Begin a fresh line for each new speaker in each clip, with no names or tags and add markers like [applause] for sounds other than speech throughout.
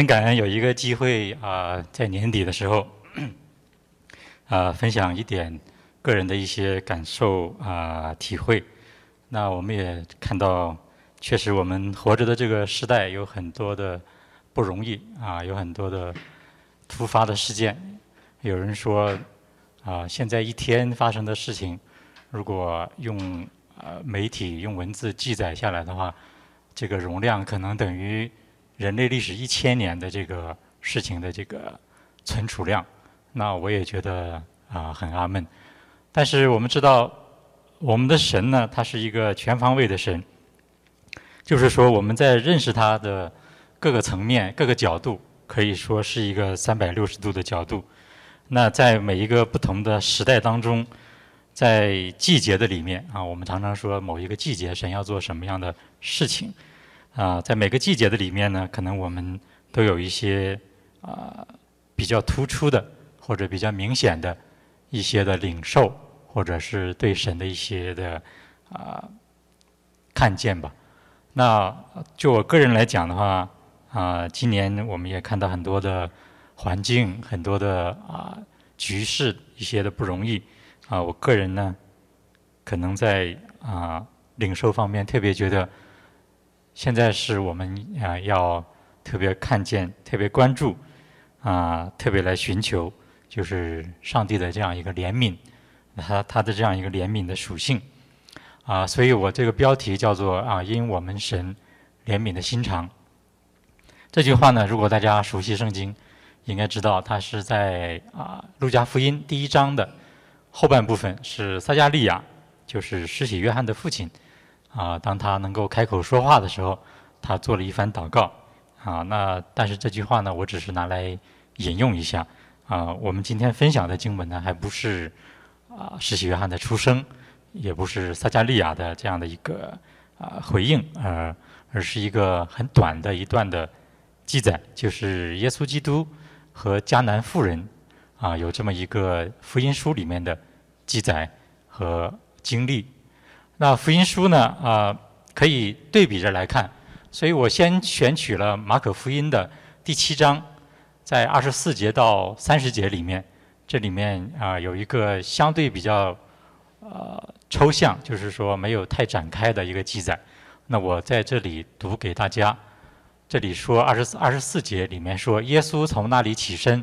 很感恩有一个机会啊，在年底的时候，啊，分享一点个人的一些感受啊、体会。那我们也看到，确实我们活着的这个时代有很多的不容易啊，有很多的突发的事件。有人说啊，现在一天发生的事情，如果用呃媒体用文字记载下来的话，这个容量可能等于。人类历史一千年的这个事情的这个存储量，那我也觉得啊很阿闷。但是我们知道，我们的神呢，他是一个全方位的神，就是说我们在认识他的各个层面、各个角度，可以说是一个三百六十度的角度。那在每一个不同的时代当中，在季节的里面啊，我们常常说某一个季节神要做什么样的事情。啊，在每个季节的里面呢，可能我们都有一些啊比较突出的或者比较明显的一些的领受，或者是对神的一些的啊看见吧。那就我个人来讲的话，啊，今年我们也看到很多的环境，很多的啊局势一些的不容易啊。我个人呢，可能在啊领受方面特别觉得。现在是我们啊要特别看见、特别关注啊，特别来寻求，就是上帝的这样一个怜悯，他他的这样一个怜悯的属性啊，所以我这个标题叫做啊，因我们神怜悯的心肠。这句话呢，如果大家熟悉圣经，应该知道它是在啊路加福音第一章的后半部分，是撒加利亚，就是施洗约翰的父亲。啊，当他能够开口说话的时候，他做了一番祷告。啊，那但是这句话呢，我只是拿来引用一下。啊，我们今天分享的经文呢，还不是啊，施洗约翰的出生，也不是撒加利亚的这样的一个啊回应，而而是一个很短的一段的记载，就是耶稣基督和迦南妇人啊，有这么一个福音书里面的记载和经历。那福音书呢？啊，可以对比着来看，所以我先选取了马可福音的第七章，在二十四节到三十节里面，这里面啊有一个相对比较呃抽象，就是说没有太展开的一个记载。那我在这里读给大家。这里说二十四二十四节里面说，耶稣从那里起身，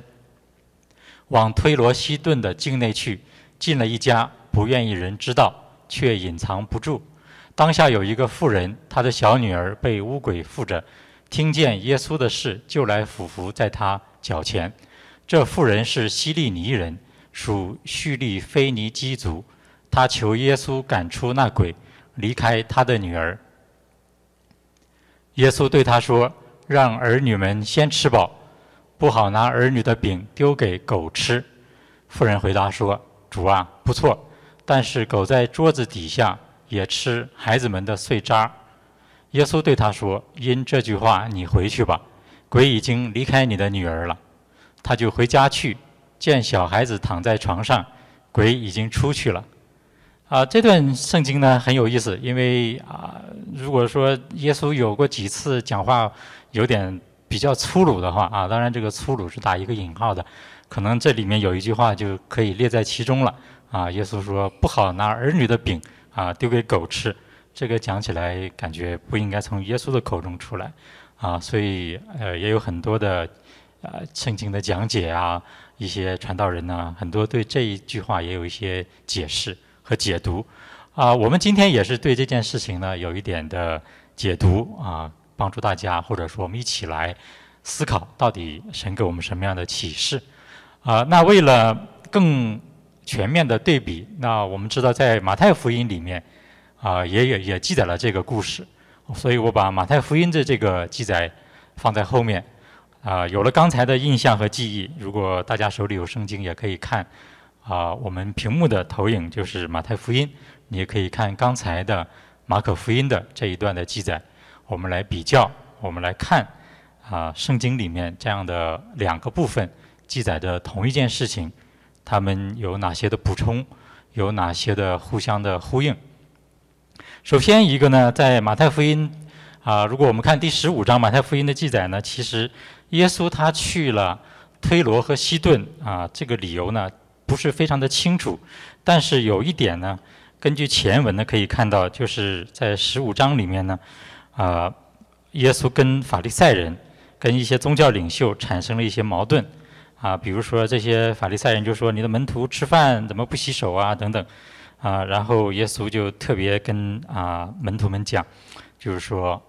往推罗西顿的境内去，进了一家，不愿意人知道。却隐藏不住。当下有一个妇人，她的小女儿被巫鬼附着，听见耶稣的事，就来俯伏在他脚前。这妇人是希利尼人，属叙利菲尼基族。他求耶稣赶出那鬼，离开他的女儿。耶稣对他说：“让儿女们先吃饱，不好拿儿女的饼丢给狗吃。”妇人回答说：“主啊，不错。”但是狗在桌子底下也吃孩子们的碎渣。耶稣对他说：“因这句话，你回去吧，鬼已经离开你的女儿了。”他就回家去，见小孩子躺在床上，鬼已经出去了。啊，这段圣经呢很有意思，因为啊，如果说耶稣有过几次讲话有点比较粗鲁的话啊，当然这个粗鲁是打一个引号的，可能这里面有一句话就可以列在其中了。啊，耶稣说不好拿儿女的饼啊丢给狗吃，这个讲起来感觉不应该从耶稣的口中出来，啊，所以呃也有很多的呃圣经的讲解啊，一些传道人呢，很多对这一句话也有一些解释和解读，啊，我们今天也是对这件事情呢有一点的解读啊，帮助大家或者说我们一起来思考到底神给我们什么样的启示，啊，那为了更全面的对比，那我们知道在马太福音里面，啊，也也也记载了这个故事，所以我把马太福音的这个记载放在后面，啊，有了刚才的印象和记忆，如果大家手里有圣经，也可以看，啊，我们屏幕的投影就是马太福音，你也可以看刚才的马可福音的这一段的记载，我们来比较，我们来看，啊，圣经里面这样的两个部分记载着同一件事情。他们有哪些的补充？有哪些的互相的呼应？首先一个呢，在马太福音啊，如果我们看第十五章马太福音的记载呢，其实耶稣他去了推罗和西顿啊，这个理由呢不是非常的清楚，但是有一点呢，根据前文呢可以看到，就是在十五章里面呢，啊，耶稣跟法利赛人、跟一些宗教领袖产生了一些矛盾，啊，比如说这些法利赛人就说你的门徒吃饭怎么不洗手啊等等，啊，然后耶稣就特别跟啊门徒们讲，就是说。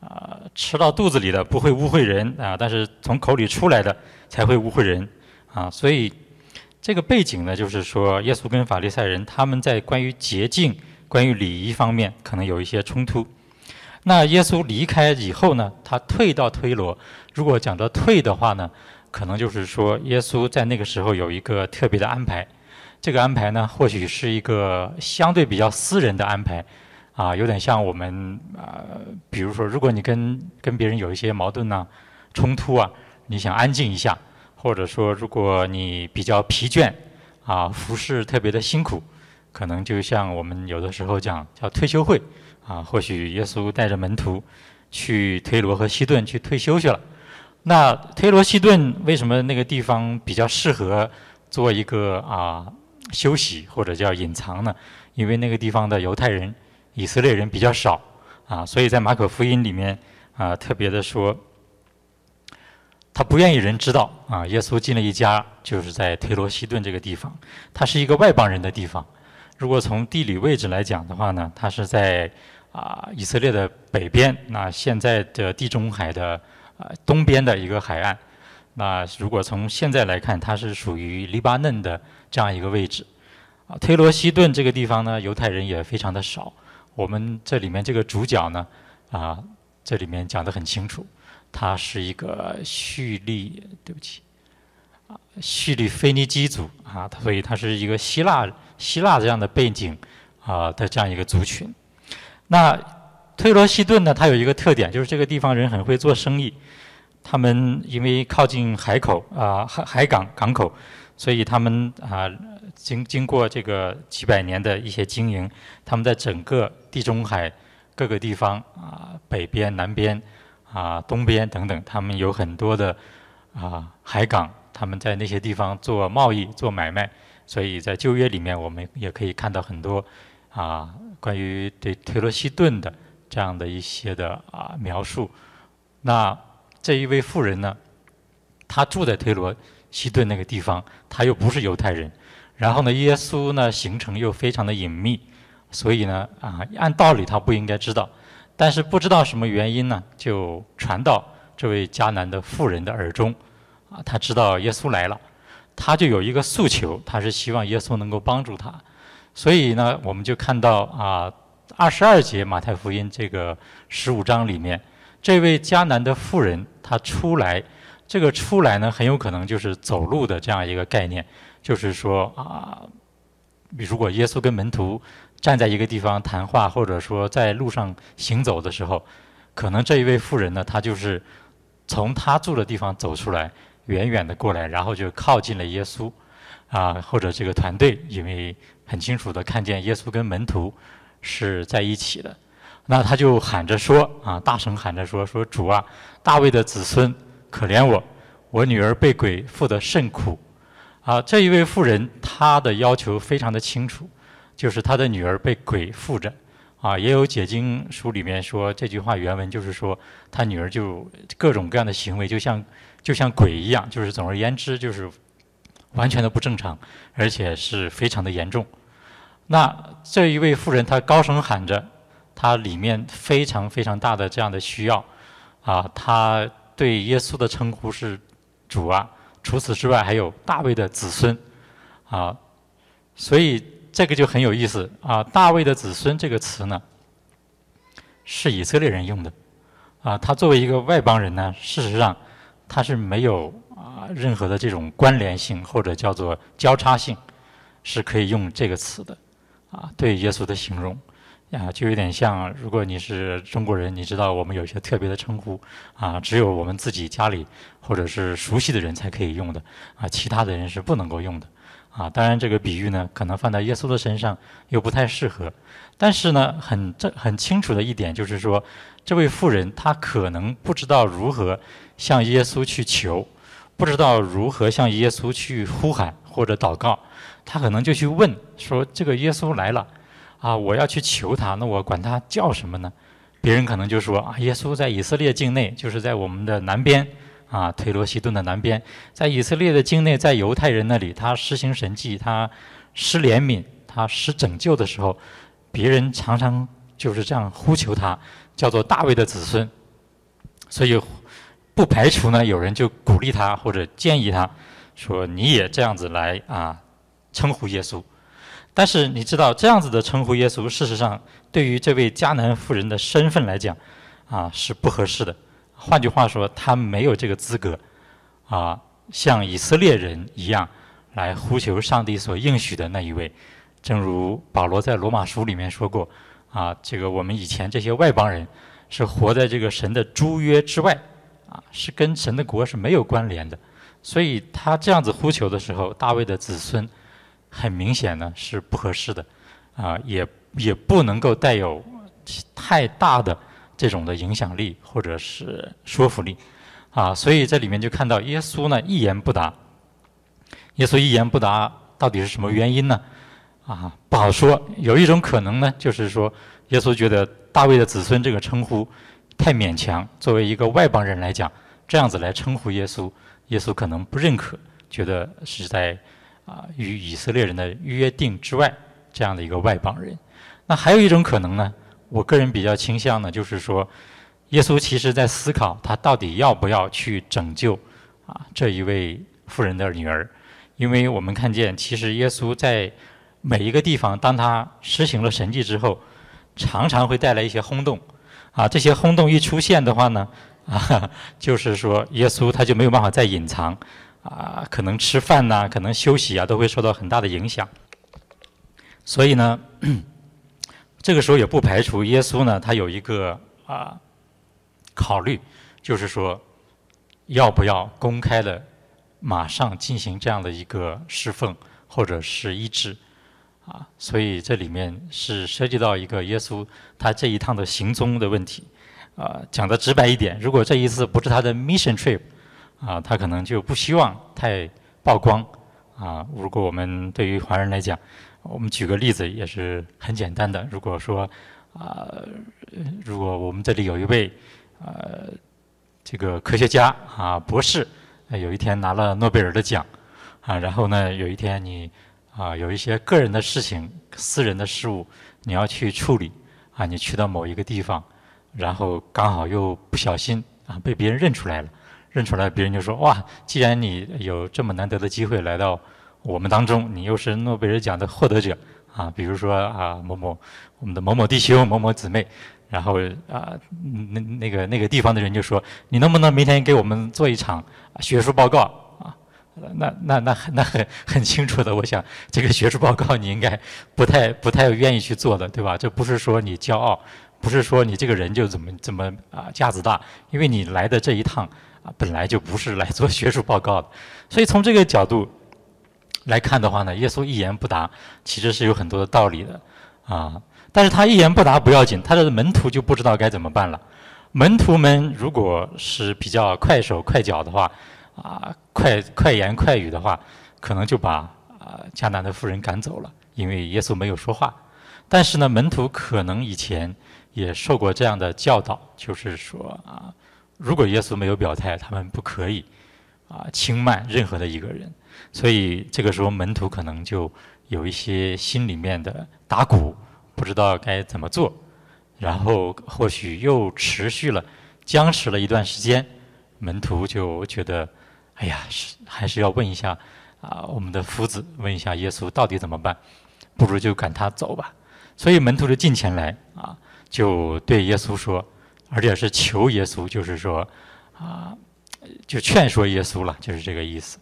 啊，吃到肚子里的不会污秽人啊，但是从口里出来的才会污秽人啊。所以这个背景呢，就是说耶稣跟法利赛人他们在关于洁净、关于礼仪方面可能有一些冲突。那耶稣离开以后呢，他退到推罗。如果讲到退的话呢，可能就是说耶稣在那个时候有一个特别的安排。这个安排呢，或许是一个相对比较私人的安排。啊，有点像我们啊，比如说，如果你跟跟别人有一些矛盾呢、冲突啊，你想安静一下，或者说，如果你比较疲倦啊，服侍特别的辛苦，可能就像我们有的时候讲叫退休会啊，或许耶稣带着门徒去推罗和西顿去退休去了。那推罗西顿为什么那个地方比较适合做一个啊休息或者叫隐藏呢？因为那个地方的犹太人。以色列人比较少啊，所以在马可福音里面啊，特别的说，他不愿意人知道啊。耶稣进了一家，就是在推罗西顿这个地方，它是一个外邦人的地方。如果从地理位置来讲的话呢，它是在啊以色列的北边，那现在的地中海的啊东边的一个海岸。那如果从现在来看，它是属于黎巴嫩的这样一个位置。啊，推罗西顿这个地方呢，犹太人也非常的少。我们这里面这个主角呢，啊，这里面讲得很清楚，他是一个叙利，对不起，啊，叙利腓尼基族啊，所以他是一个希腊希腊这样的背景啊的这样一个族群。那推罗西顿呢，它有一个特点，就是这个地方人很会做生意，他们因为靠近海口啊海海港港口，所以他们啊。经经过这个几百年的一些经营，他们在整个地中海各个地方啊，北边、南边啊、东边等等，他们有很多的啊海港，他们在那些地方做贸易、做买卖。所以在旧约里面，我们也可以看到很多啊关于对推罗西顿的这样的一些的啊描述。那这一位妇人呢，她住在推罗西顿那个地方，她又不是犹太人。然后呢，耶稣呢行程又非常的隐秘，所以呢，啊，按道理他不应该知道，但是不知道什么原因呢，就传到这位迦南的妇人的耳中，啊，他知道耶稣来了，他就有一个诉求，他是希望耶稣能够帮助他，所以呢，我们就看到啊，二十二节马太福音这个十五章里面，这位迦南的妇人她出来，这个出来呢，很有可能就是走路的这样一个概念。就是说啊，如果耶稣跟门徒站在一个地方谈话，或者说在路上行走的时候，可能这一位妇人呢，她就是从她住的地方走出来，远远的过来，然后就靠近了耶稣啊，或者这个团队，因为很清楚的看见耶稣跟门徒是在一起的，那他就喊着说啊，大声喊着说说主啊，大卫的子孙，可怜我，我女儿被鬼附得甚苦。啊，这一位妇人，她的要求非常的清楚，就是她的女儿被鬼附着。啊，也有解经书里面说这句话原文就是说，她女儿就各种各样的行为，就像就像鬼一样，就是总而言之就是完全的不正常，而且是非常的严重。那这一位妇人，她高声喊着，她里面非常非常大的这样的需要。啊，她对耶稣的称呼是主啊。除此之外，还有大卫的子孙，啊，所以这个就很有意思啊。大卫的子孙这个词呢，是以色列人用的，啊，他作为一个外邦人呢，事实上他是没有啊任何的这种关联性或者叫做交叉性，是可以用这个词的，啊，对耶稣的形容。啊，就有点像，如果你是中国人，你知道我们有些特别的称呼，啊，只有我们自己家里或者是熟悉的人才可以用的，啊，其他的人是不能够用的，啊，当然这个比喻呢，可能放在耶稣的身上又不太适合，但是呢，很这很清楚的一点就是说，这位妇人她可能不知道如何向耶稣去求，不知道如何向耶稣去呼喊或者祷告，他可能就去问说：“这个耶稣来了，啊，我要去求他，那我管他叫什么呢？”别人可能就说：“啊，耶稣在以色列境内，就是在我们的南边，啊，推罗西顿的南边，在以色列的境内，在犹太人那里，他施行神迹，他施怜悯，他施拯救的时候，别人常常就是这样呼求他。”叫做大卫的子孙，所以不排除呢，有人就鼓励他或者建议他，说你也这样子来啊称呼耶稣。但是你知道这样子的称呼耶稣，事实上对于这位迦南妇人的身份来讲啊是不合适的。换句话说，他没有这个资格啊像以色列人一样来呼求上帝所应许的那一位。正如保罗在罗马书里面说过。啊，这个我们以前这些外邦人是活在这个神的诸约之外，啊，是跟神的国是没有关联的，所以他这样子呼求的时候，大卫的子孙很明显呢是不合适的，啊，也也不能够带有太大的这种的影响力或者是说服力，啊，所以这里面就看到耶稣呢一言不答，耶稣一言不答到底是什么原因呢？啊，不好说。有一种可能呢，就是说，耶稣觉得大卫的子孙这个称呼太勉强，作为一个外邦人来讲，这样子来称呼耶稣，耶稣可能不认可，觉得是在啊与以色列人的约定之外这样的一个外邦人。那还有一种可能呢，我个人比较倾向呢，就是说，耶稣其实在思考他到底要不要去拯救啊这一位妇人的女儿，因为我们看见其实耶稣在。每一个地方，当他实行了神迹之后，常常会带来一些轰动，啊，这些轰动一出现的话呢，啊，[laughs] 就是说耶稣他就没有办法再隐藏，啊，可能吃饭呐，可能休息啊，都会受到很大的影响。所以呢，[clears throat] 这个时候也不排除耶稣呢，他有一个啊考虑，就是说要不要公开的马上进行这样的一个侍奉或者是医治。啊，所以这里面是涉及到一个耶稣他这一趟的行踪的问题。啊，讲的直白一点，如果这一次不是他的 mission trip，啊，他可能就不希望太曝光。啊，如果我们对于华人来讲，我们举个例子也是很简单的。如果说啊，如果我们这里有一位呃这个科学家啊博士，有一天拿了诺贝尔的奖，啊，然后呢有一天你。啊，有一些个人的事情、私人的事物，你要去处理。啊，你去到某一个地方，然后刚好又不小心啊被别人认出来了，认出来别人就说：哇，既然你有这么难得的机会来到我们当中，你又是诺贝尔奖的获得者啊，比如说啊某某我们的某某弟兄、某某姊妹，然后啊那那个那个地方的人就说：你能不能明天给我们做一场学术报告啊？那那那那很很清楚的，我想这个学术报告你应该不太不太愿意去做的，对吧？这不是说你骄傲，不是说你这个人就怎么怎么啊架子大，因为你来的这一趟啊本来就不是来做学术报告的，所以从这个角度来看的话呢，耶稣一言不答，其实是有很多的道理的啊。但是他一言不答不要紧，他的门徒就不知道该怎么办了。门徒们如果是比较快手快脚的话。啊，快快言快语的话，可能就把啊迦南的妇人赶走了，因为耶稣没有说话。但是呢，门徒可能以前也受过这样的教导，就是说啊，如果耶稣没有表态，他们不可以啊轻慢任何的一个人。所以这个时候，门徒可能就有一些心里面的打鼓，不知道该怎么做。然后或许又持续了僵持了一段时间，门徒就觉得。哎呀，是还是要问一下啊，我们的夫子问一下耶稣到底怎么办？不如就赶他走吧。所以门徒就进前来啊，就对耶稣说，而且是求耶稣，就是说啊，就劝说耶稣了，就是这个意思。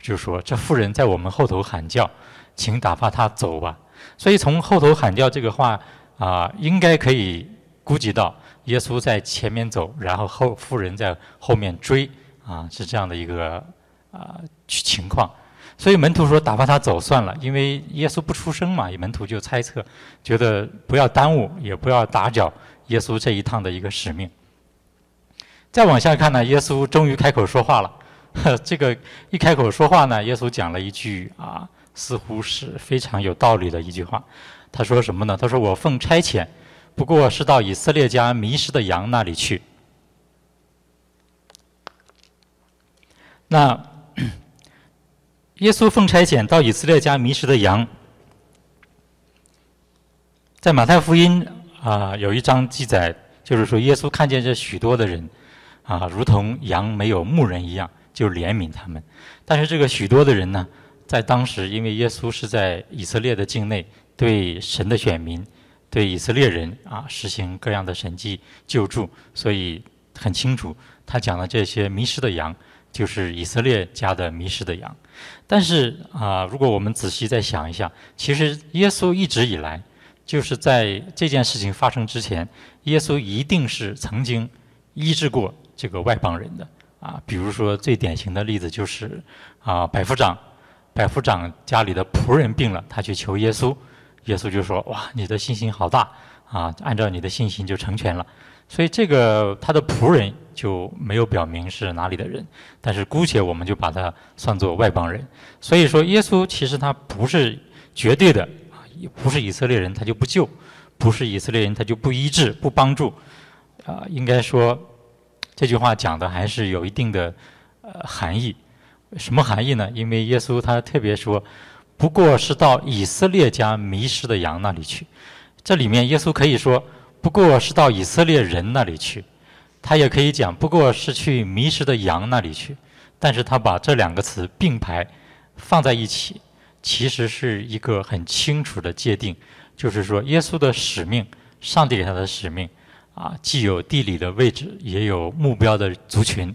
就说这妇人在我们后头喊叫，请打发他走吧。所以从后头喊叫这个话啊，应该可以估计到耶稣在前面走，然后后妇人在后面追。啊，是这样的一个啊情况，所以门徒说打发他走算了，因为耶稣不出声嘛，门徒就猜测，觉得不要耽误，也不要打搅耶稣这一趟的一个使命。再往下看呢，耶稣终于开口说话了。[laughs] 这个一开口说话呢，耶稣讲了一句啊，似乎是非常有道理的一句话。他说什么呢？他说：“我奉差遣，不过是到以色列家迷失的羊那里去。”那耶稣奉差遣到以色列家迷失的羊，在马太福音啊有一章记载，就是说耶稣看见这许多的人啊，如同羊没有牧人一样。就怜悯他们，但是这个许多的人呢，在当时，因为耶稣是在以色列的境内，对神的选民，对以色列人啊，实行各样的神迹救助，所以很清楚，他讲的这些迷失的羊，就是以色列家的迷失的羊。但是啊，如果我们仔细再想一下，其实耶稣一直以来，就是在这件事情发生之前，耶稣一定是曾经医治过这个外邦人的。啊，比如说最典型的例子就是，啊，百夫长，百夫长家里的仆人病了，他去求耶稣，耶稣就说：“哇，你的信心好大啊！按照你的信心就成全了。”所以这个他的仆人就没有表明是哪里的人，但是姑且我们就把他算作外邦人。所以说，耶稣其实他不是绝对的，不是以色列人他就不救，不是以色列人他就不医治不帮助，啊，应该说。这句话讲的还是有一定的呃含义，什么含义呢？因为耶稣他特别说，不过是到以色列家迷失的羊那里去。这里面耶稣可以说，不过是到以色列人那里去，他也可以讲，不过是去迷失的羊那里去。但是他把这两个词并排放在一起，其实是一个很清楚的界定，就是说耶稣的使命，上帝给他的使命。啊，既有地理的位置，也有目标的族群，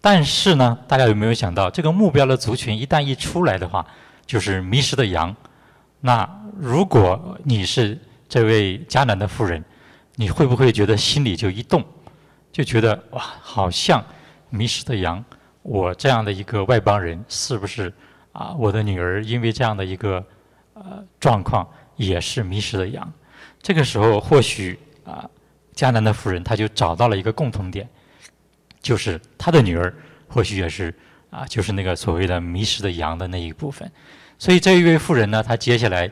但是呢，大家有没有想到，这个目标的族群一旦一出来的话，就是迷失的羊。那如果你是这位迦南的妇人，你会不会觉得心里就一动，就觉得哇，好像迷失的羊，我这样的一个外邦人，是不是啊？我的女儿因为这样的一个呃状况，也是迷失的羊。这个时候或许啊。迦南的妇人，她就找到了一个共同点，就是她的女儿或许也是啊，就是那个所谓的迷失的羊的那一部分。所以这一位妇人呢，她接下来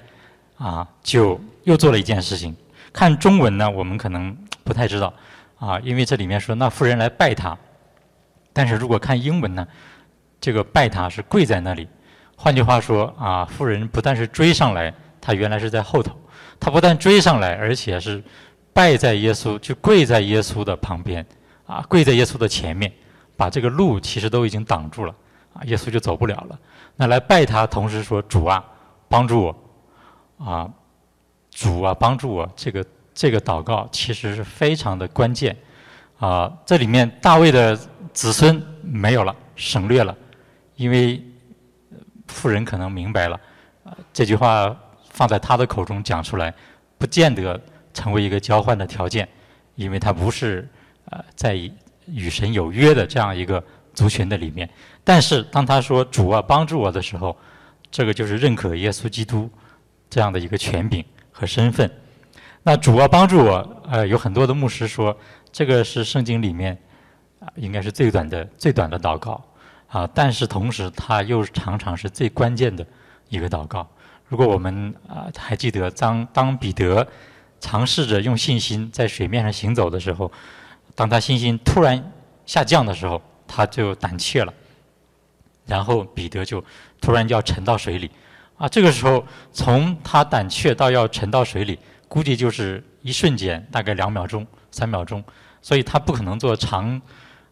啊，就又做了一件事情。看中文呢，我们可能不太知道啊，因为这里面说那妇人来拜他，但是如果看英文呢，这个拜他是跪在那里。换句话说啊，妇人不但是追上来，他原来是在后头，他不但追上来，而且是。拜在耶稣，就跪在耶稣的旁边，啊，跪在耶稣的前面，把这个路其实都已经挡住了，啊，耶稣就走不了了。那来拜他，同时说主啊，帮助我，啊，主啊，帮助我。这个这个祷告其实是非常的关键，啊，这里面大卫的子孙没有了，省略了，因为富人可能明白了，啊，这句话放在他的口中讲出来，不见得。成为一个交换的条件，因为他不是呃在与神有约的这样一个族群的里面。但是当他说主啊帮助我的时候，这个就是认可耶稣基督这样的一个权柄和身份。那主要帮助我，呃有很多的牧师说这个是圣经里面啊应该是最短的最短的祷告啊，但是同时它又常常是最关键的一个祷告。如果我们啊还记得当当彼得。尝试着用信心在水面上行走的时候，当他信心突然下降的时候，他就胆怯了。然后彼得就突然就要沉到水里，啊，这个时候从他胆怯到要沉到水里，估计就是一瞬间，大概两秒钟、三秒钟，所以他不可能做长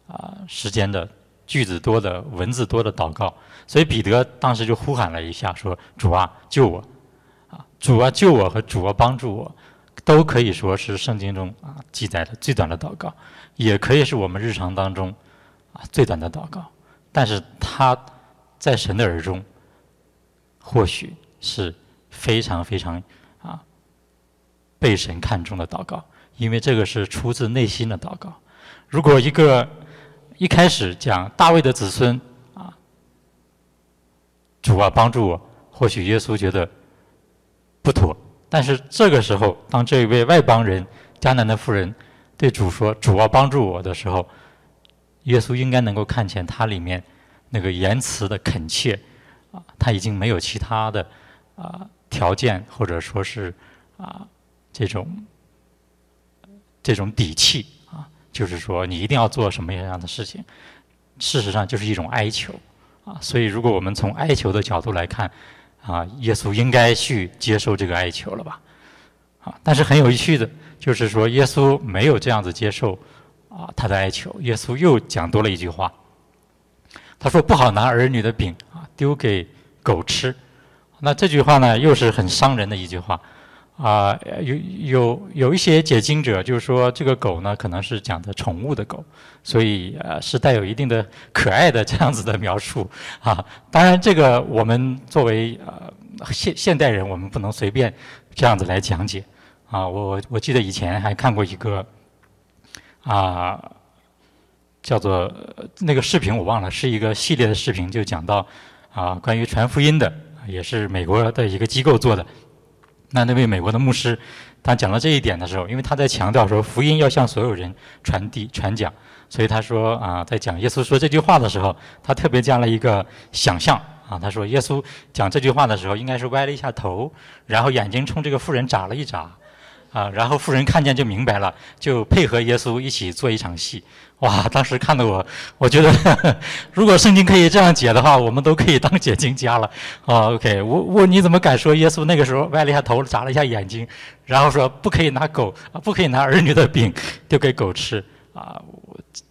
啊时间的句子多的文字多的祷告。所以彼得当时就呼喊了一下，说：“主啊，救我！啊，主啊，救我！和主啊，帮助我！”都可以说是圣经中啊记载的最短的祷告，也可以是我们日常当中啊最短的祷告。但是他在神的耳中，或许是非常非常被神看中的祷告，因为这个是出自内心的祷告。如果一个一开始讲大卫的子孙啊，主啊帮助我，或许耶稣觉得不妥。但是这个时候，当这一位外邦人迦南的妇人对主说：“主要帮助我的时候，耶稣应该能够看见他里面那个言辞的恳切啊，他已经没有其他的啊条件或者说是啊这种这种底气啊，就是说你一定要做什么样的事情，事实上就是一种哀求啊。所以，如果我们从哀求的角度来看啊，耶稣应该去接受这个哀求了吧？啊，但是很有趣的。就是说，耶稣没有这样子接受啊他的哀求。耶稣又讲多了一句话，他说：“不好拿儿女的饼啊丢给狗吃。”那这句话呢，又是很伤人的一句话啊。有有有一些解经者就是说，这个狗呢，可能是讲的宠物的狗，所以呃是带有一定的可爱的这样子的描述 [laughs] 啊。当然，这个我们作为呃现现代人，我们不能随便这样子来讲解。啊，我我记得以前还看过一个啊，叫做那个视频我忘了，是一个系列的视频，就讲到啊关于传福音的，也是美国的一个机构做的。那那位美国的牧师，他讲到这一点的时候，因为他在强调说福音要向所有人传递传讲，所以他说啊，在讲耶稣说这句话的时候，他特别加了一个想象啊，他说耶稣讲这句话的时候，应该是歪了一下头，然后眼睛冲这个妇人眨了一眨。啊，然后妇人看见就明白了，就配合耶稣一起做一场戏。哇，当时看得我，我觉得如果圣经可以这样解的话，我们都可以当解经家了。啊，OK，我我你怎么敢说耶稣那个时候歪了一下头，眨了一下眼睛，然后说不可以拿狗啊，不可以拿儿女的饼丢给狗吃啊？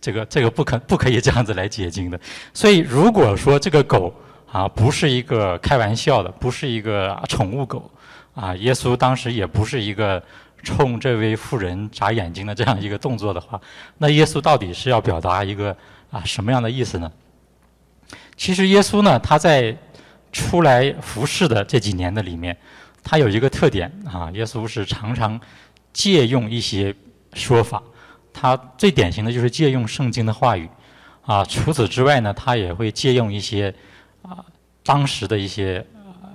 这个这个不可不可以这样子来解经的。所以如果说这个狗啊不是一个开玩笑的，不是一个宠物狗啊，耶稣当时也不是一个。冲这位妇人眨眼睛的这样一个动作的话，那耶稣到底是要表达一个啊什么样的意思呢？其实耶稣呢，他在出来服侍的这几年的里面，他有一个特点啊，耶稣是常常借用一些说法，他最典型的就是借用圣经的话语啊。除此之外呢，他也会借用一些啊当时的一些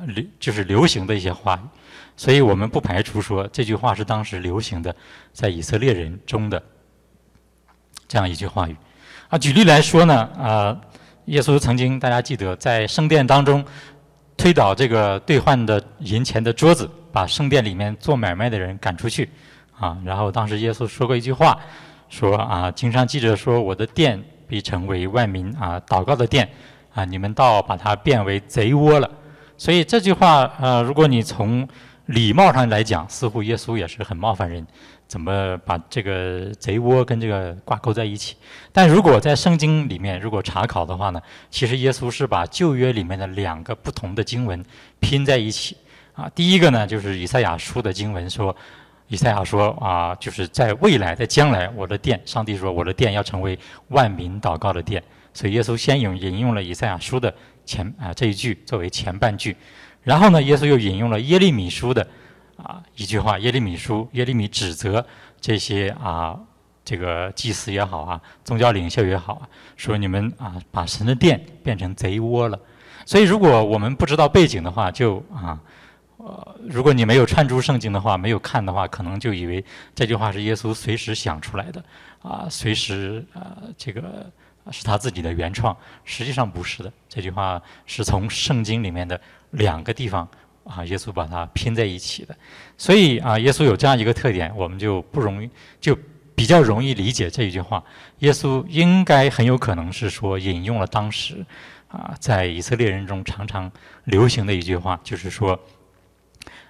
流就是流行的一些话语。所以我们不排除说这句话是当时流行的，在以色列人中的这样一句话语。啊，举例来说呢，啊，耶稣曾经大家记得在圣殿当中推倒这个兑换的银钱的桌子，把圣殿里面做买卖的人赶出去。啊，然后当时耶稣说过一句话，说啊，经常记者说，我的殿必成为万民啊祷告的殿，啊，你们倒把它变为贼窝了。所以这句话，呃，如果你从礼貌上来讲，似乎耶稣也是很冒犯人，怎么把这个贼窝跟这个挂钩在一起？但如果在圣经里面如果查考的话呢，其实耶稣是把旧约里面的两个不同的经文拼在一起。啊，第一个呢就是以赛亚书的经文说，以赛亚说啊，就是在未来在将来，我的殿，上帝说我的殿要成为万民祷告的殿，所以耶稣先引引用了以赛亚书的前啊这一句作为前半句。然后呢，耶稣又引用了耶利米书的啊一句话，耶利米书，耶利米指责这些啊这个祭司也好啊，宗教领袖也好啊，说你们啊把神的殿变成贼窝了。所以如果我们不知道背景的话，就啊呃如果你没有串出圣经的话，没有看的话，可能就以为这句话是耶稣随时想出来的啊，随时啊这个是他自己的原创，实际上不是的。这句话是从圣经里面的。两个地方啊，耶稣把它拼在一起的，所以啊，耶稣有这样一个特点，我们就不容易，就比较容易理解这一句话。耶稣应该很有可能是说引用了当时啊，在以色列人中常常流行的一句话，就是说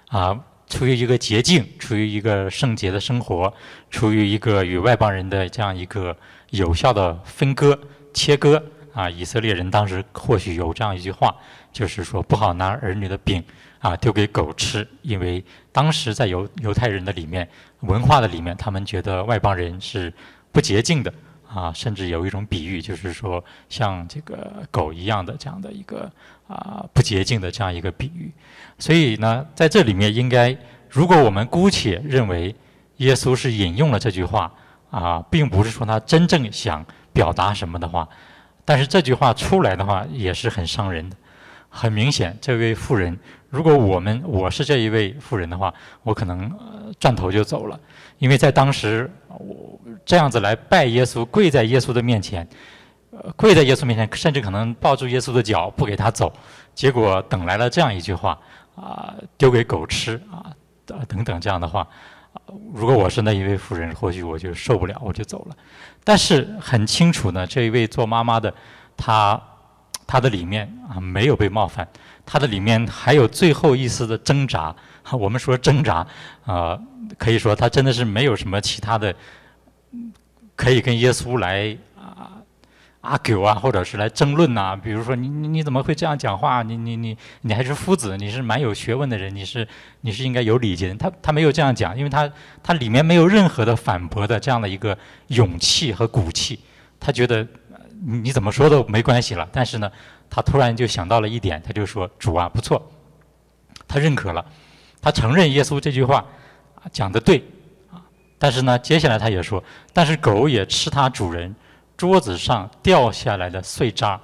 啊，出于一个洁净，出于一个圣洁的生活，出于一个与外邦人的这样一个有效的分割、切割啊，以色列人当时或许有这样一句话。就是说不好拿儿女的饼啊丢给狗吃，因为当时在犹犹太人的里面文化的里面，他们觉得外邦人是不洁净的啊，甚至有一种比喻，就是说像这个狗一样的这样的一个啊不洁净的这样一个比喻。所以呢，在这里面应该，如果我们姑且认为耶稣是引用了这句话啊，并不是说他真正想表达什么的话，但是这句话出来的话也是很伤人的。很明显，这位妇人如果我们我是这一位妇人的话，我可能转头就走了，因为在当时我这样子来拜耶稣，跪在耶稣的面前，呃，跪在耶稣面前，甚至可能抱住耶稣的脚不给他走，结果等来了这样一句话啊，丢给狗吃啊，等等这样的话，如果我是那一位妇人，或许我就受不了，我就走了。但是很清楚呢，这一位做妈妈的，她她的里面啊没有被冒犯。她的里面还有最后一丝的挣扎，[laughs] 我们说挣扎，啊，可以说她真的是没有什么其他的，可以跟耶稣来 argue 啊，或者是来争论呐。比如说你你你怎么会这样讲话？你你你你还是夫子，你是蛮有学问的人，你是你是应该有礼节。他他没有这样讲，因为他他里面没有任何的反驳的这样的一个勇气和骨气。他觉得你怎么说都没关系了，但是呢。他突然就想到了一点，他就说：“主啊，不错。”他认可了，他承认耶稣这句话讲的对。但是呢，接下来他也说：“但是狗也吃它主人桌子上掉下来的碎渣。”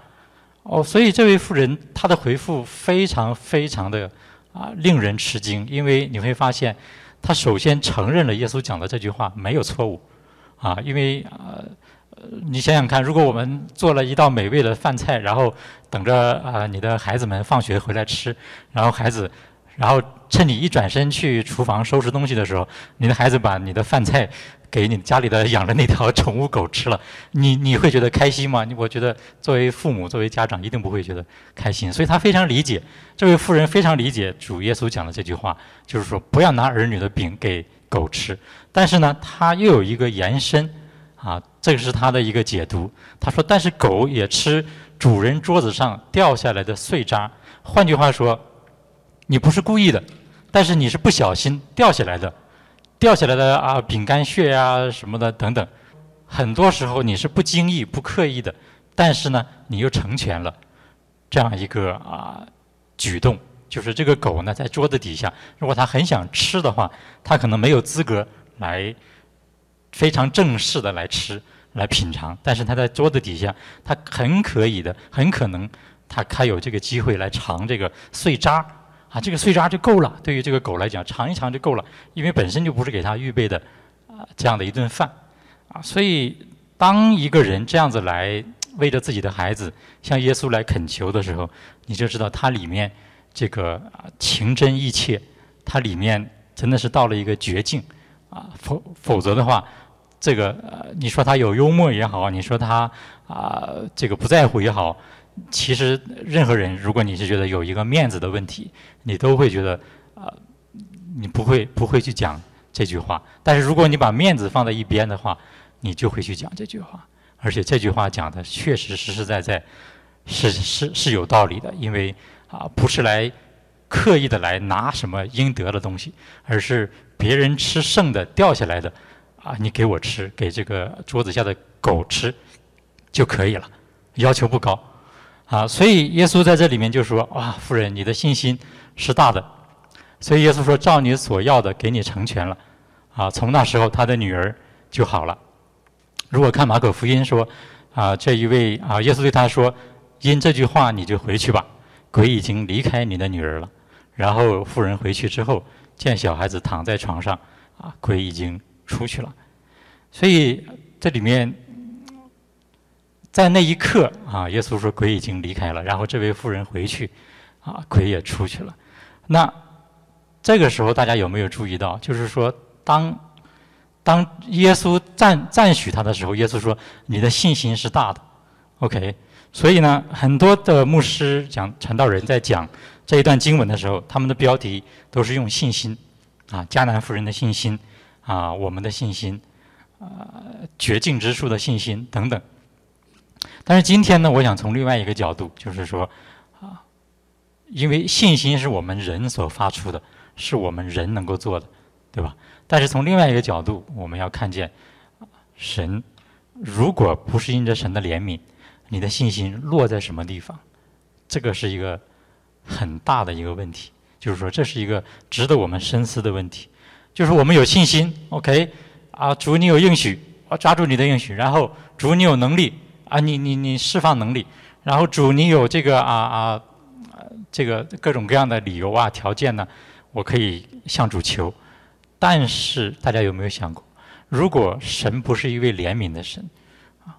哦，所以这位妇人她的回复非常非常的啊令人吃惊，因为你会发现，她首先承认了耶稣讲的这句话没有错误啊，因为呃。你想想看，如果我们做了一道美味的饭菜，然后等着啊你的孩子们放学回来吃，然后孩子，然后趁你一转身去厨房收拾东西的时候，你的孩子把你的饭菜给你家里的养的那条宠物狗吃了，[laughs] 你你会觉得开心吗？我觉得作为父母、作为家长一定不会觉得开心。所以他非常理解这位妇人，非常理解主耶稣讲的这句话，就是说不要拿儿女的饼给狗吃。但是呢，他又有一个延伸。啊，这个是他的一个解读。他说：“但是狗也吃主人桌子上掉下来的碎渣。换句话说，你不是故意的，但是你是不小心掉下来的，掉下来的啊，饼干屑呀什么的等等。很多时候你是不经意、不刻意的，但是呢，你又成全了这样一个啊举动。就是这个狗呢，在桌子底下，如果它很想吃的话，它可能没有资格来。”非常正式的来吃来品尝，但是它在桌子底下，它很可以的，很可能他他有这个机会来尝这个碎渣啊，这个碎渣就够了。对于这个狗来讲，尝一尝就够了，因为本身就不是给他预备的啊这样的一顿饭啊。所以，当一个人这样子来为着自己的孩子向耶稣来恳求的时候，你就知道他里面这个情真意切，他里面真的是到了一个绝境啊。否否则的话。这个呃，你说他有幽默也好，你说他啊这个不在乎也好，其实任何人，如果你是觉得有一个面子的问题，你都会觉得啊，你不会不会去讲这句话。但是如果你把面子放在一边的话，你就会去讲这句话。而且这句话讲的确实实实在在，是是是有道理的，因为啊不是来刻意的来拿什么应得的东西，而是别人吃剩的掉下来的。啊，你给我吃，给这个桌子下的狗吃就可以了，要求不高。啊，所以耶稣在这里面就说：“啊，夫人，你的信心是大的。”所以耶稣说：“照你所要的，给你成全了。”啊，从那时候他的女儿就好了。如果看马可福音说，啊，这一位啊，耶稣对他说：“因这句话你就回去吧，鬼已经离开你的女儿了。”然后妇人回去之后，见小孩子躺在床上，啊，鬼已经。出去了，所以这里面，在那一刻啊，耶稣说鬼已经离开了，然后这位妇人回去，啊，鬼也出去了。那这个时候大家有没有注意到？就是说，当当耶稣赞赞许他的时候，耶稣说：“你的信心是大的。” OK，所以呢，很多的牧师讲传道人在讲这一段经文的时候，他们的标题都是用信心啊，迦南妇人的信心。啊，我们的信心，啊，绝境之树的信心等等。但是今天呢，我想从另外一个角度，就是说，啊，因为信心是我们人所发出的，是我们人能够做的，对吧？但是从另外一个角度，我们要看见，神如果不是因着神的怜悯，你的信心落在什么地方？这个是一个很大的一个问题，就是说，这是一个值得我们深思的问题。就是我们有信心，OK，啊，主你有应许，我抓住你的应许，然后主你有能力，啊，你你你释放能力，然后主你有这个啊啊这个各种各样的理由啊、条件呢，我可以向主求。但是大家有没有想过，如果神不是一位怜悯的神，啊，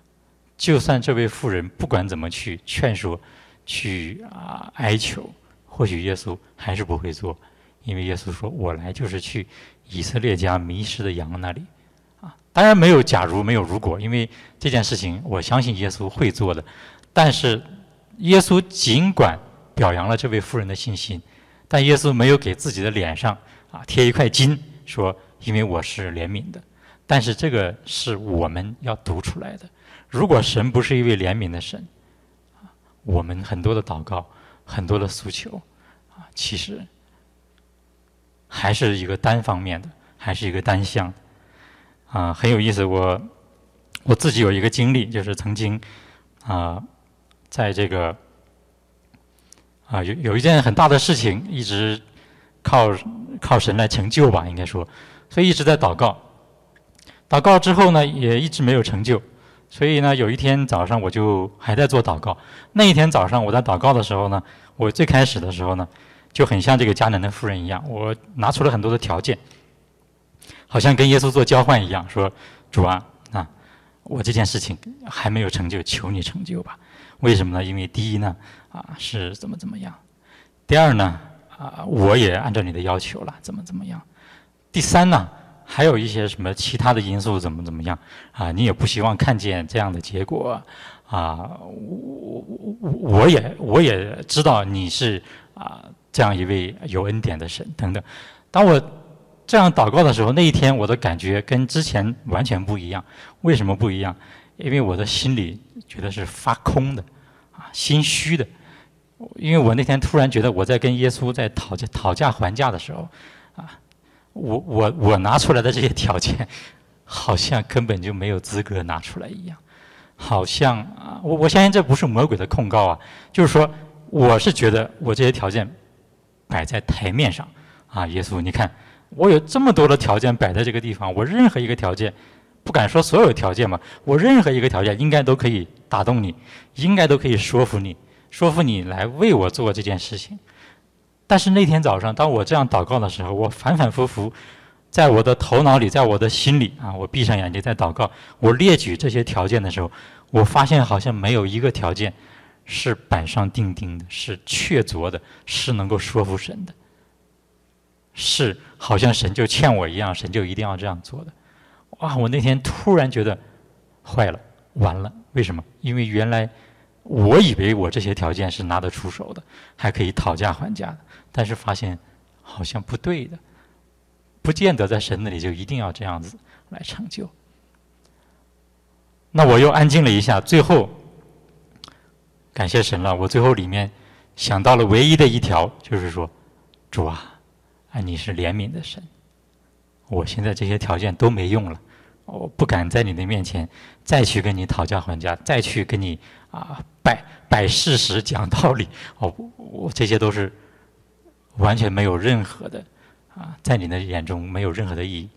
就算这位妇人不管怎么去劝说、去啊哀求，或许耶稣还是不会做，因为耶稣说：“我来就是去以色列家迷失的羊那里。”当然没有假如，没有如果，因为这件事情我相信耶稣会做的。但是耶稣尽管表扬了这位妇人的信心，但耶稣没有给自己的脸上啊贴一块金。说，因为我是怜悯的，但是这个是我们要读出来的。如果神不是一位怜悯的神，我们很多的祷告、很多的诉求，啊，其实还是一个单方面的，还是一个单向。啊，很有意思。我我自己有一个经历，就是曾经啊，在这个啊有有一件很大的事情，一直靠。靠神来成就吧，应该说，所以一直在祷告。祷告之后呢，也一直没有成就。所以呢，有一天早上我就还在做祷告。那一天早上我在祷告的时候呢，我最开始的时候呢，就很像这个迦南的妇人一样，我拿出了很多的条件，好像跟耶稣做交换一样，说：“主啊，啊，我这件事情还没有成就，求你成就吧。为什么呢？因为第一呢，啊，是怎么怎么样；第二呢。”啊，我也按照你的要求了，怎么怎么样？第三呢，还有一些什么其他的因素，怎么怎么样？啊，你也不希望看见这样的结果，啊，我我我也我也知道你是啊这样一位有恩典的神等等。当我这样祷告的时候，那一天我的感觉跟之前完全不一样。为什么不一样？因为我的心里觉得是发空的，啊，心虚的。因为我那天突然觉得我在跟耶稣在讨价讨价还价的时候，啊，我我我拿出来的这些条件，[laughs] 好像根本就没有资格拿出来一样，好像啊，我我相信这不是魔鬼的控告啊，就是说我是觉得我这些条件摆在台面上，啊，耶稣，你看我有这么多的条件摆在这个地方，我任何一个条件，不敢说所有条件嘛，我任何一个条件应该都可以打动你，应该都可以说服你。说服你来为我做这件事情，但是那天早上，当我这样祷告的时候，我反反复复，在我的头脑里，在我的心里啊，我闭上眼睛在祷告，我列举这些条件的时候，我发现好像没有一个条件是板上钉钉的，是确凿的，是能够说服神的，是好像神就欠我一样，神就一定要这样做的。哇！我那天突然觉得坏了，完了，为什么？因为原来。我以为我这些条件是拿得出手的，还可以讨价还价的，但是发现好像不对的，不见得在神那里就一定要这样子来成就。那我又安静了一下，最后感谢神了。我最后里面想到了唯一的一条，就是说，主啊，啊你是怜悯的神，我现在这些条件都没用了，我不敢在你的面前再去跟你讨价还价，再去跟你。啊，摆摆事实讲道理，哦，我这些都是完全没有任何的啊，在你的眼中没有任何的意义。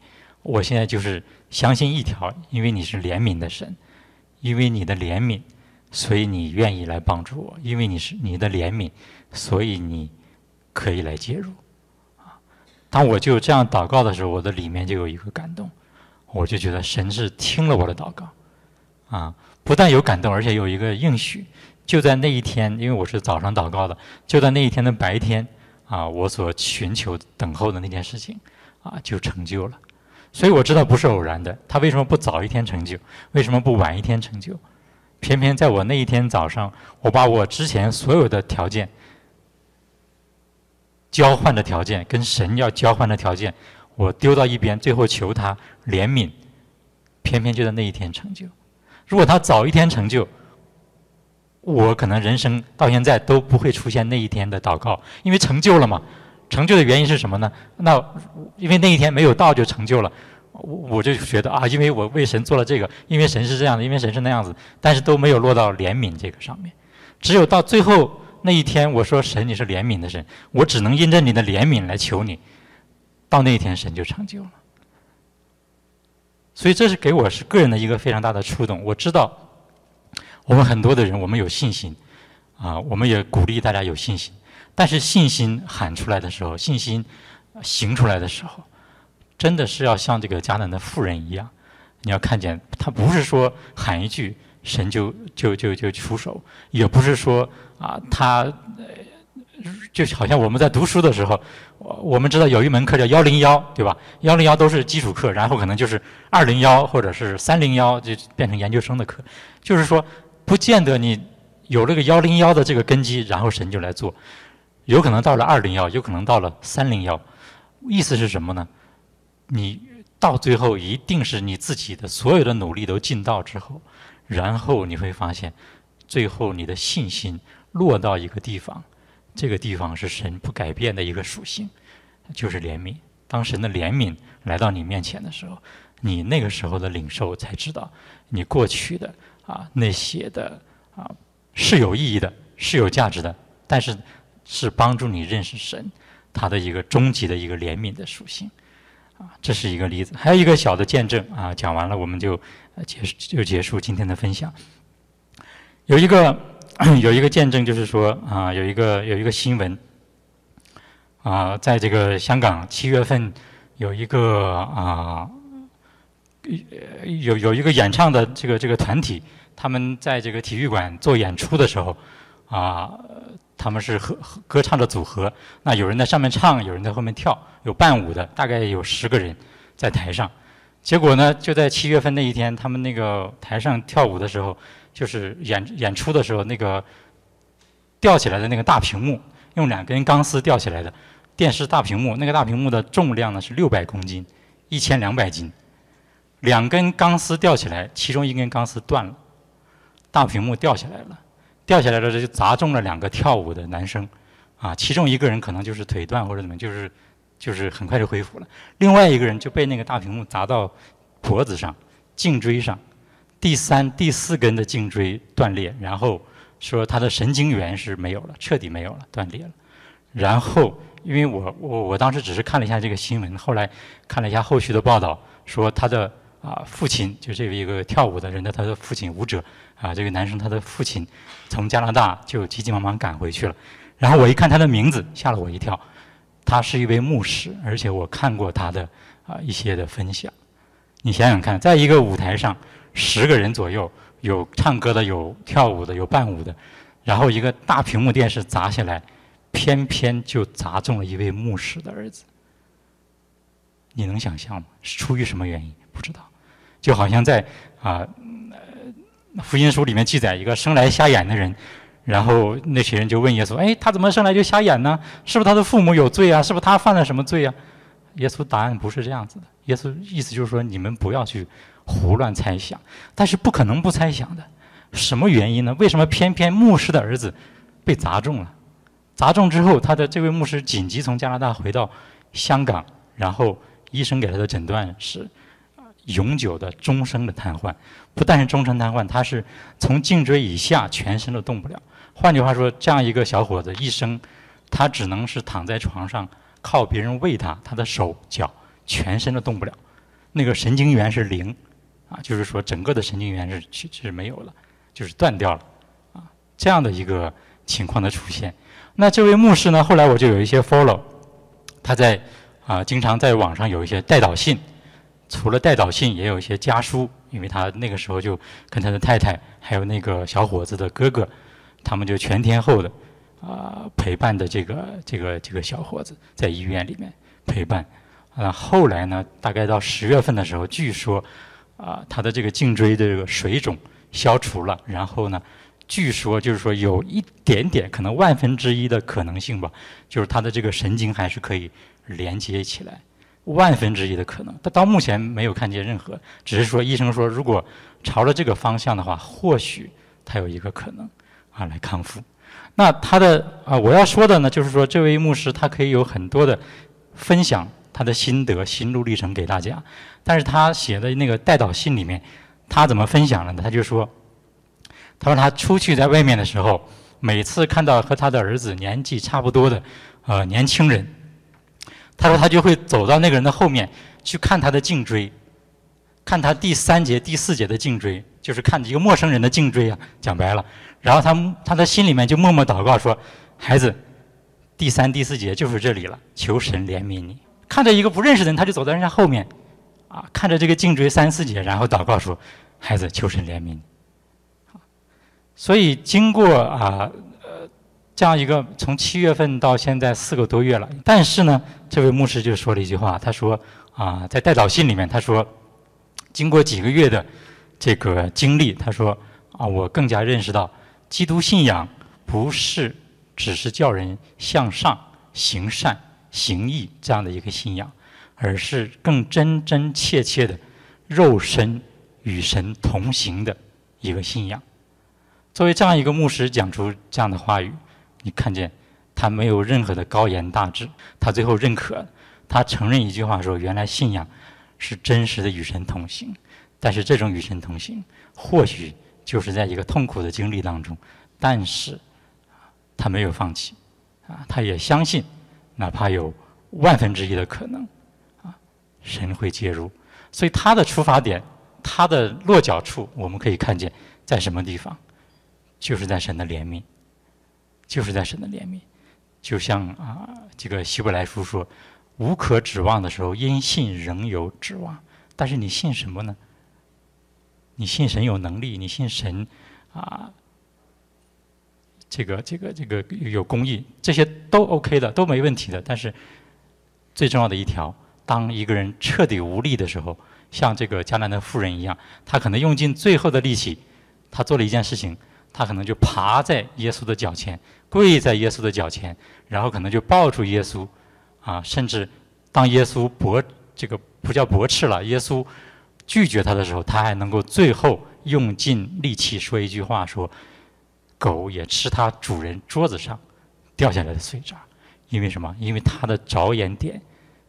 我现在就是相信一条，因为你是怜悯的神，因为你的怜悯，所以你愿意来帮助我；因为你是你的怜悯，所以你可以来介入。当我就这样祷告的时候，我的里面就有一个感动，我就觉得神是听了我的祷告，啊。不但有感动，而且有一个应许，就在那一天，因为我是早上祷告的，就在那一天的白天，啊，我所寻求、等候的那件事情，啊，就成就了。所以我知道不是偶然的。他为什么不早一天成就？为什么不晚一天成就？偏偏在我那一天早上，我把我之前所有的条件、交换的条件、跟神要交换的条件，我丢到一边，最后求他怜悯，偏偏就在那一天成就。如果他早一天成就，我可能人生到现在都不会出现那一天的祷告，因为成就了嘛。成就的原因是什么呢？那因为那一天没有到就成就了，我我就觉得啊，因为我为神做了这个，因为神是这样的，因为神是那样子，但是都没有落到怜悯这个上面。只有到最后那一天，我说神你是怜悯的神，我只能因着你的怜悯来求你，到那一天神就成就了。所以这是给我是个人的一个非常大的触动。我知道，我们很多的人，我们有信心，啊，我们也鼓励大家有信心。但是信心喊出来的时候，信心行出来的时候，真的是要像这个迦南的妇人一样，你要看见他不是说喊一句神就就就就出手，也不是说啊他。就好像我们在读书的时候，我我们知道有一门课叫幺零幺，对吧？幺零幺都是基础课，然后可能就是二零幺或者是三零幺就变成研究生的课。就是说，不见得你有这个幺零幺的这个根基，然后神就来做，有可能到了二零幺，有可能到了三零幺。意思是什么呢？你到最后一定是你自己的所有的努力都尽到之后，然后你会发现，最后你的信心落到一个地方。这个地方是神不改变的一个属性，就是怜悯。当神的怜悯来到你面前的时候，你那个时候的领受才知道，你过去的啊那些的啊是有意义的，是有价值的，但是是帮助你认识神他的一个终极的一个怜悯的属性啊，这是一个例子。还有一个小的见证啊，讲完了我们就呃结束就结束今天的分享。有一个。[clears throat] 有一个见证，就是说啊，有一个有一个新闻啊，在这个香港七月份有一个啊，有有一个演唱的这个这个团体，他们在这个体育馆做演出的时候啊，他们是合歌唱的组合，那有人在上面唱，有人在后面跳，有伴舞的，大概有十个人在台上。结果呢，就在七月份那一天，他们那个台上跳舞的时候。就是演演出的时候，那个吊起来的那个大屏幕，用两根钢丝吊起来的电视大屏幕，那个大屏幕的重量呢是六百公斤，一千两百斤。两根钢丝吊起来，其中一根钢丝断了，大屏幕掉下来了，掉下来了就砸中了两个跳舞的男生，啊，其中一个人可能就是腿断或者怎么，就是就是很快就恢复了，另外一个人就被那个大屏幕砸到脖子上、颈椎上。第三、第四根的颈椎断裂，然后说他的神经元是没有了，彻底没有了，断裂了。然后，因为我我我当时只是看了一下这个新闻，后来看了一下后续的报道，说他的啊父亲就这位一个跳舞的人的他的父亲舞者啊这个男生他的父亲从加拿大就急急忙忙赶回去了。然后我一看他的名字，吓了我一跳，他是一位牧师，而且我看过他的啊一些的分享。你想想看，在一个舞台上。十个人左右，有唱歌的，有跳舞的，有伴舞的，然后一个大屏幕电视砸下来，偏偏就砸中了一位牧师的儿子。你能想象吗？是出于什么原因？不知道。就好像在啊，福音书里面记载一个生来瞎眼的人，然后那些人就问耶稣：“哎，他怎么生来就瞎眼呢？是不是他的父母有罪啊？是不是他犯了什么罪啊？”耶稣答案不是这样子的。耶稣意思就是说，你们不要去。胡乱猜想，但是不可能不猜想的。什么原因呢？为什么偏偏牧师的儿子被砸中了？砸中之后，他的这位牧师紧急从加拿大回到香港，然后医生给他的诊断是永久的、终生的瘫痪。不但是终身瘫痪，他是从颈椎以下全身都动不了。换句话说，这样一个小伙子一生，他只能是躺在床上，靠别人喂他，他的手脚全身都动不了。那个神经元是零。啊，就是说整个的神经元是是没有了，就是断掉了，啊，这样的一个情况的出现。那这位牧师呢，后来我就有一些 follow，他在啊，经常在网上有一些代祷信，除了代祷信，也有一些家书，因为他那个时候就跟他的太太还有那个小伙子的哥哥，他们就全天候的啊陪伴的这个这个这个小伙子在医院里面陪伴。啊，后来呢，大概到十月份的时候，据说。啊，他的这个颈椎的这个水肿消除了，然后呢，据说就是说有一点点可能万分之一的可能性吧，就是他的这个神经还是可以连接起来，万分之一的可能。他到目前没有看见任何，只是说医生说如果朝着这个方向的话，或许他有一个可能啊来康复。那他的啊，我要说的呢，就是说这位牧师他可以有很多的分享。他的心得、心路历程给大家，但是他写的那个代祷信里面，他怎么分享了呢？他就说，他说他出去在外面的时候，每次看到和他的儿子年纪差不多的呃年轻人，他说他就会走到那个人的后面去看他的颈椎，看他第三节、第四节的颈椎，就是看着一个陌生人的颈椎啊，讲白了。然后他他的心里面就默默祷告说：“孩子，第三、第四节就是这里了，求神怜悯你。”看着一个不认识的人，他就走在人家后面，啊，看着这个颈椎三四节，然后祷告说：“孩子，求神怜悯你。”所以经过啊。这样一个从七月份到现在四个多月了，但是呢，这位牧师就说了一句话，他说啊，在代祷信里面，他说，经过几个月的这个经历，他说啊，我更加认识到，基督信仰不是只是叫人向上行善行义这样的一个信仰，而是更真真切切的肉身与神同行的一个信仰。作为这样一个牧师讲出这样的话语。你看见他没有任何的高言大志，他最后认可，他承认一句话说：原来信仰是真实的与神同行，但是这种与神同行，或许就是在一个痛苦的经历当中，但是他没有放弃，啊，他也相信，哪怕有万分之一的可能，啊，神会介入，所以他的出发点，他的落脚处，我们可以看见在什么地方，就是在神的怜悯。就是在神的怜悯，就像啊，这个希伯来书说，无可指望的时候，因信仍有指望。但是你信什么呢？你信神有能力，你信神啊，这个这个这个有公义，这些都 OK 的，都没问题的。但是最重要的一条，当一个人彻底无力的时候，像这个迦南的妇人一样，他可能用尽最后的力气，他做了一件事情。他可能就爬在耶稣的脚前，跪在耶稣的脚前，然后可能就抱住耶稣，啊，甚至当耶稣驳这个不叫驳斥了，耶稣拒绝他的时候，他还能够最后用尽力气说一句话：说狗也吃它主人桌子上掉下来的碎渣，因为什么？因为他的着眼点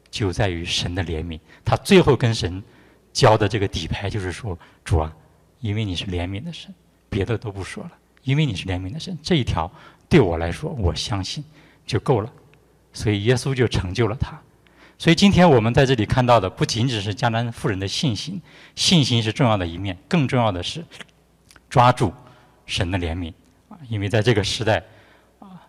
就在于神的怜悯。他最后跟神交的这个底牌就是说：主啊，因为你是怜悯的神。别的都不说了，因为你是怜悯的神，这一条对我来说，我相信就够了。所以耶稣就成就了他。所以今天我们在这里看到的，不仅仅是迦南妇人的信心，信心是重要的一面，更重要的是抓住神的怜悯啊！因为在这个时代啊，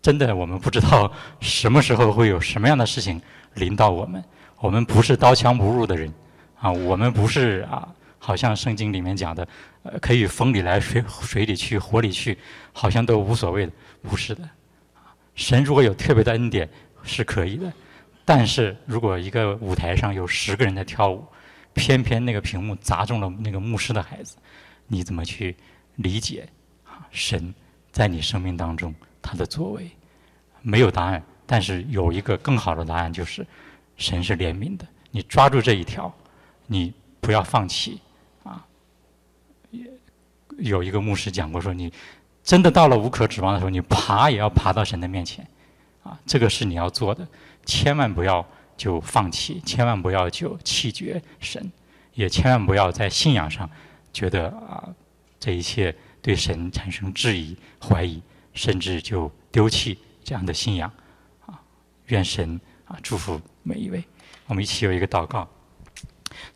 真的我们不知道什么时候会有什么样的事情临到我们。我们不是刀枪不入的人啊，我们不是啊。好像圣经里面讲的，呃，可以风里来，水水里去，火里去，好像都无所谓的，不是的。神如果有特别的恩典是可以的，但是如果一个舞台上有十个人在跳舞，偏偏那个屏幕砸中了那个牧师的孩子，你怎么去理解啊？神在你生命当中他的作为，没有答案，但是有一个更好的答案，就是神是怜悯的。你抓住这一条，你不要放弃啊。有一个牧师讲过说，你真的到了无可指望的时候，你爬也要爬到神的面前，啊，这个是你要做的，千万不要就放弃，千万不要就弃绝神，也千万不要在信仰上觉得啊，这一切对神产生质疑、怀疑，甚至就丢弃这样的信仰，啊，愿神啊祝福每一位，我们一起有一个祷告，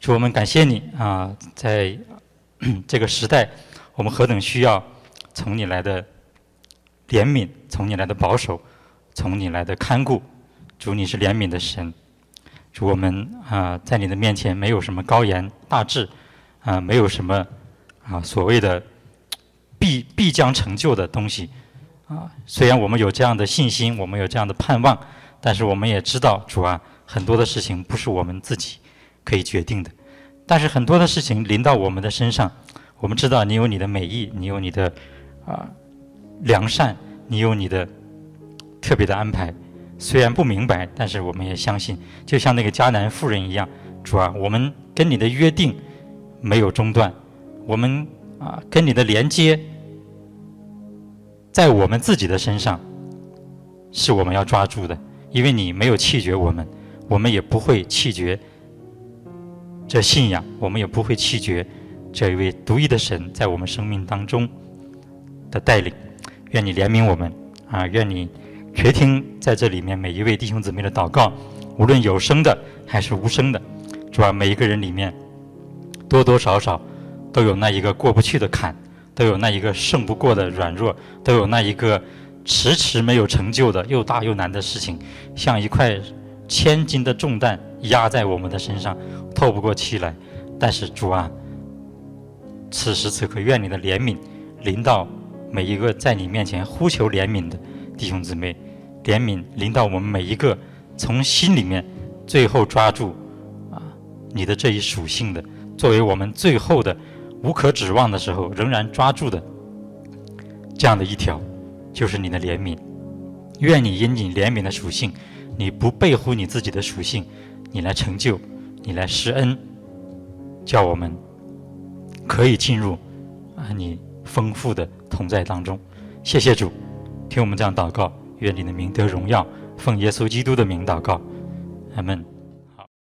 主我们感谢你啊，在 [clears throat] 这个时代。我们何等需要从你来的怜悯，从你来的保守，从你来的看顾。主，你是怜悯的神。主，我们啊，在你的面前没有什么高言大志，啊，没有什么啊所谓的必必将成就的东西。啊，虽然我们有这样的信心，我们有这样的盼望，但是我们也知道，主啊，很多的事情不是我们自己可以决定的。但是很多的事情临到我们的身上。我们知道你有你的美意，你有你的啊良善，你有你的特别的安排。虽然不明白，但是我们也相信，就像那个迦南妇人一样，主啊，我们跟你的约定没有中断，我们啊跟你的连接在我们自己的身上是我们要抓住的，因为你没有弃绝我们，我们也不会弃绝这信仰，我们也不会弃绝。这一位独一的神在我们生命当中的带领，愿你怜悯我们啊！愿你垂听在这里面每一位弟兄姊妹的祷告，无论有声的还是无声的，主啊，每一个人里面多多少少都有那一个过不去的坎，都有那一个胜不过的软弱，都有那一个迟迟没有成就的又大又难的事情，像一块千斤的重担压在我们的身上，透不过气来。但是主啊，此时此刻，愿你的怜悯临到每一个在你面前呼求怜悯的弟兄姊妹，怜悯临到我们每一个从心里面最后抓住啊你的这一属性的。作为我们最后的无可指望的时候，仍然抓住的这样的一条，就是你的怜悯。愿你因你怜悯的属性，你不背乎你自己的属性，你来成就，你来施恩，叫我们可以进入啊你丰富的同在当中。谢谢主，听我们这样祷告，愿你的名得荣耀，奉耶稣基督的名祷告，阿门。